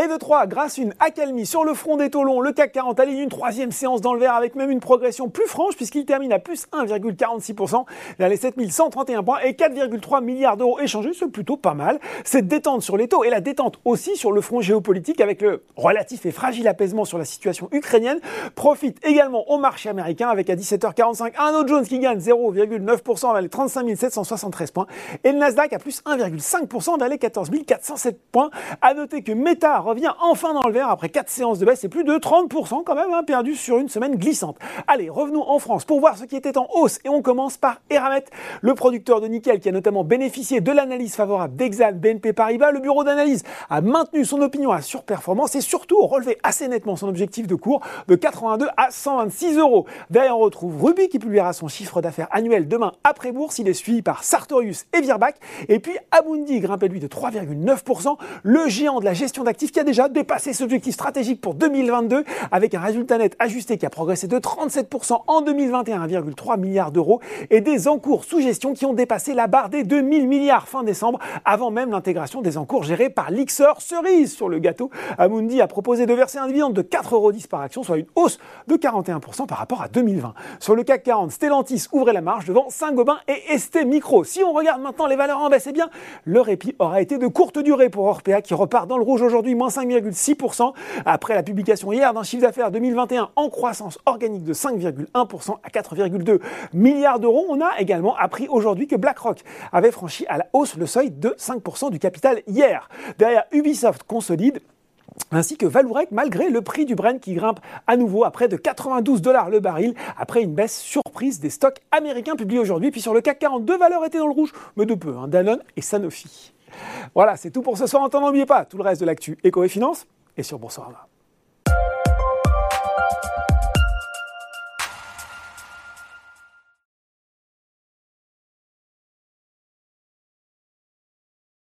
Et de 3, grâce à une accalmie sur le front des taux longs, le CAC 40 aligne une troisième séance dans le vert avec même une progression plus franche puisqu'il termine à plus 1,46% vers les 7131 points et 4,3 milliards d'euros échangés, c'est plutôt pas mal. Cette détente sur les taux et la détente aussi sur le front géopolitique avec le relatif et fragile apaisement sur la situation ukrainienne profite également au marché américain avec à 17h45 un autre Jones qui gagne 0,9% vers les 35 773 points et le Nasdaq à plus 1,5% vers les 14 407 points. À noter que Meta revient enfin dans le vert après 4 séances de baisse et plus de 30% quand même hein, perdu sur une semaine glissante. Allez, revenons en France pour voir ce qui était en hausse et on commence par Eramet, le producteur de nickel qui a notamment bénéficié de l'analyse favorable d'Exal BNP Paribas. Le bureau d'analyse a maintenu son opinion à surperformance et surtout relevé assez nettement son objectif de cours de 82 à 126 euros. Derrière, on retrouve Ruby qui publiera son chiffre d'affaires annuel demain après bourse. Il est suivi par Sartorius et Virbac. Et puis Amundi grimpé lui de 3,9%. Le géant de la gestion d'actifs a déjà dépassé ce objectif stratégique pour 2022 avec un résultat net ajusté qui a progressé de 37% en 2021, 1,3 milliard d'euros et des encours sous gestion qui ont dépassé la barre des 2000 milliards fin décembre avant même l'intégration des encours gérés par l'Ixor cerise sur le gâteau. Amundi a proposé de verser un dividende de 4,10 euros par action, soit une hausse de 41% par rapport à 2020. Sur le CAC 40, Stellantis ouvrait la marche devant Saint-Gobain et ST Micro. Si on regarde maintenant les valeurs en baisse, eh bien, le répit aura été de courte durée pour Orpea qui repart dans le rouge aujourd'hui, moins 5,6% après la publication hier d'un chiffre d'affaires 2021 en croissance organique de 5,1% à 4,2 milliards d'euros. On a également appris aujourd'hui que BlackRock avait franchi à la hausse le seuil de 5% du capital hier. Derrière, Ubisoft consolide ainsi que Valourec malgré le prix du Brent qui grimpe à nouveau à près de 92 dollars le baril après une baisse surprise des stocks américains publiés aujourd'hui. Puis sur le CAC 42, valeurs étaient dans le rouge, mais de peu, hein, Danone et Sanofi. Voilà, c'est tout pour ce soir. En n'oubliez pas tout le reste de l'actu éco et finance et sur Boursorama.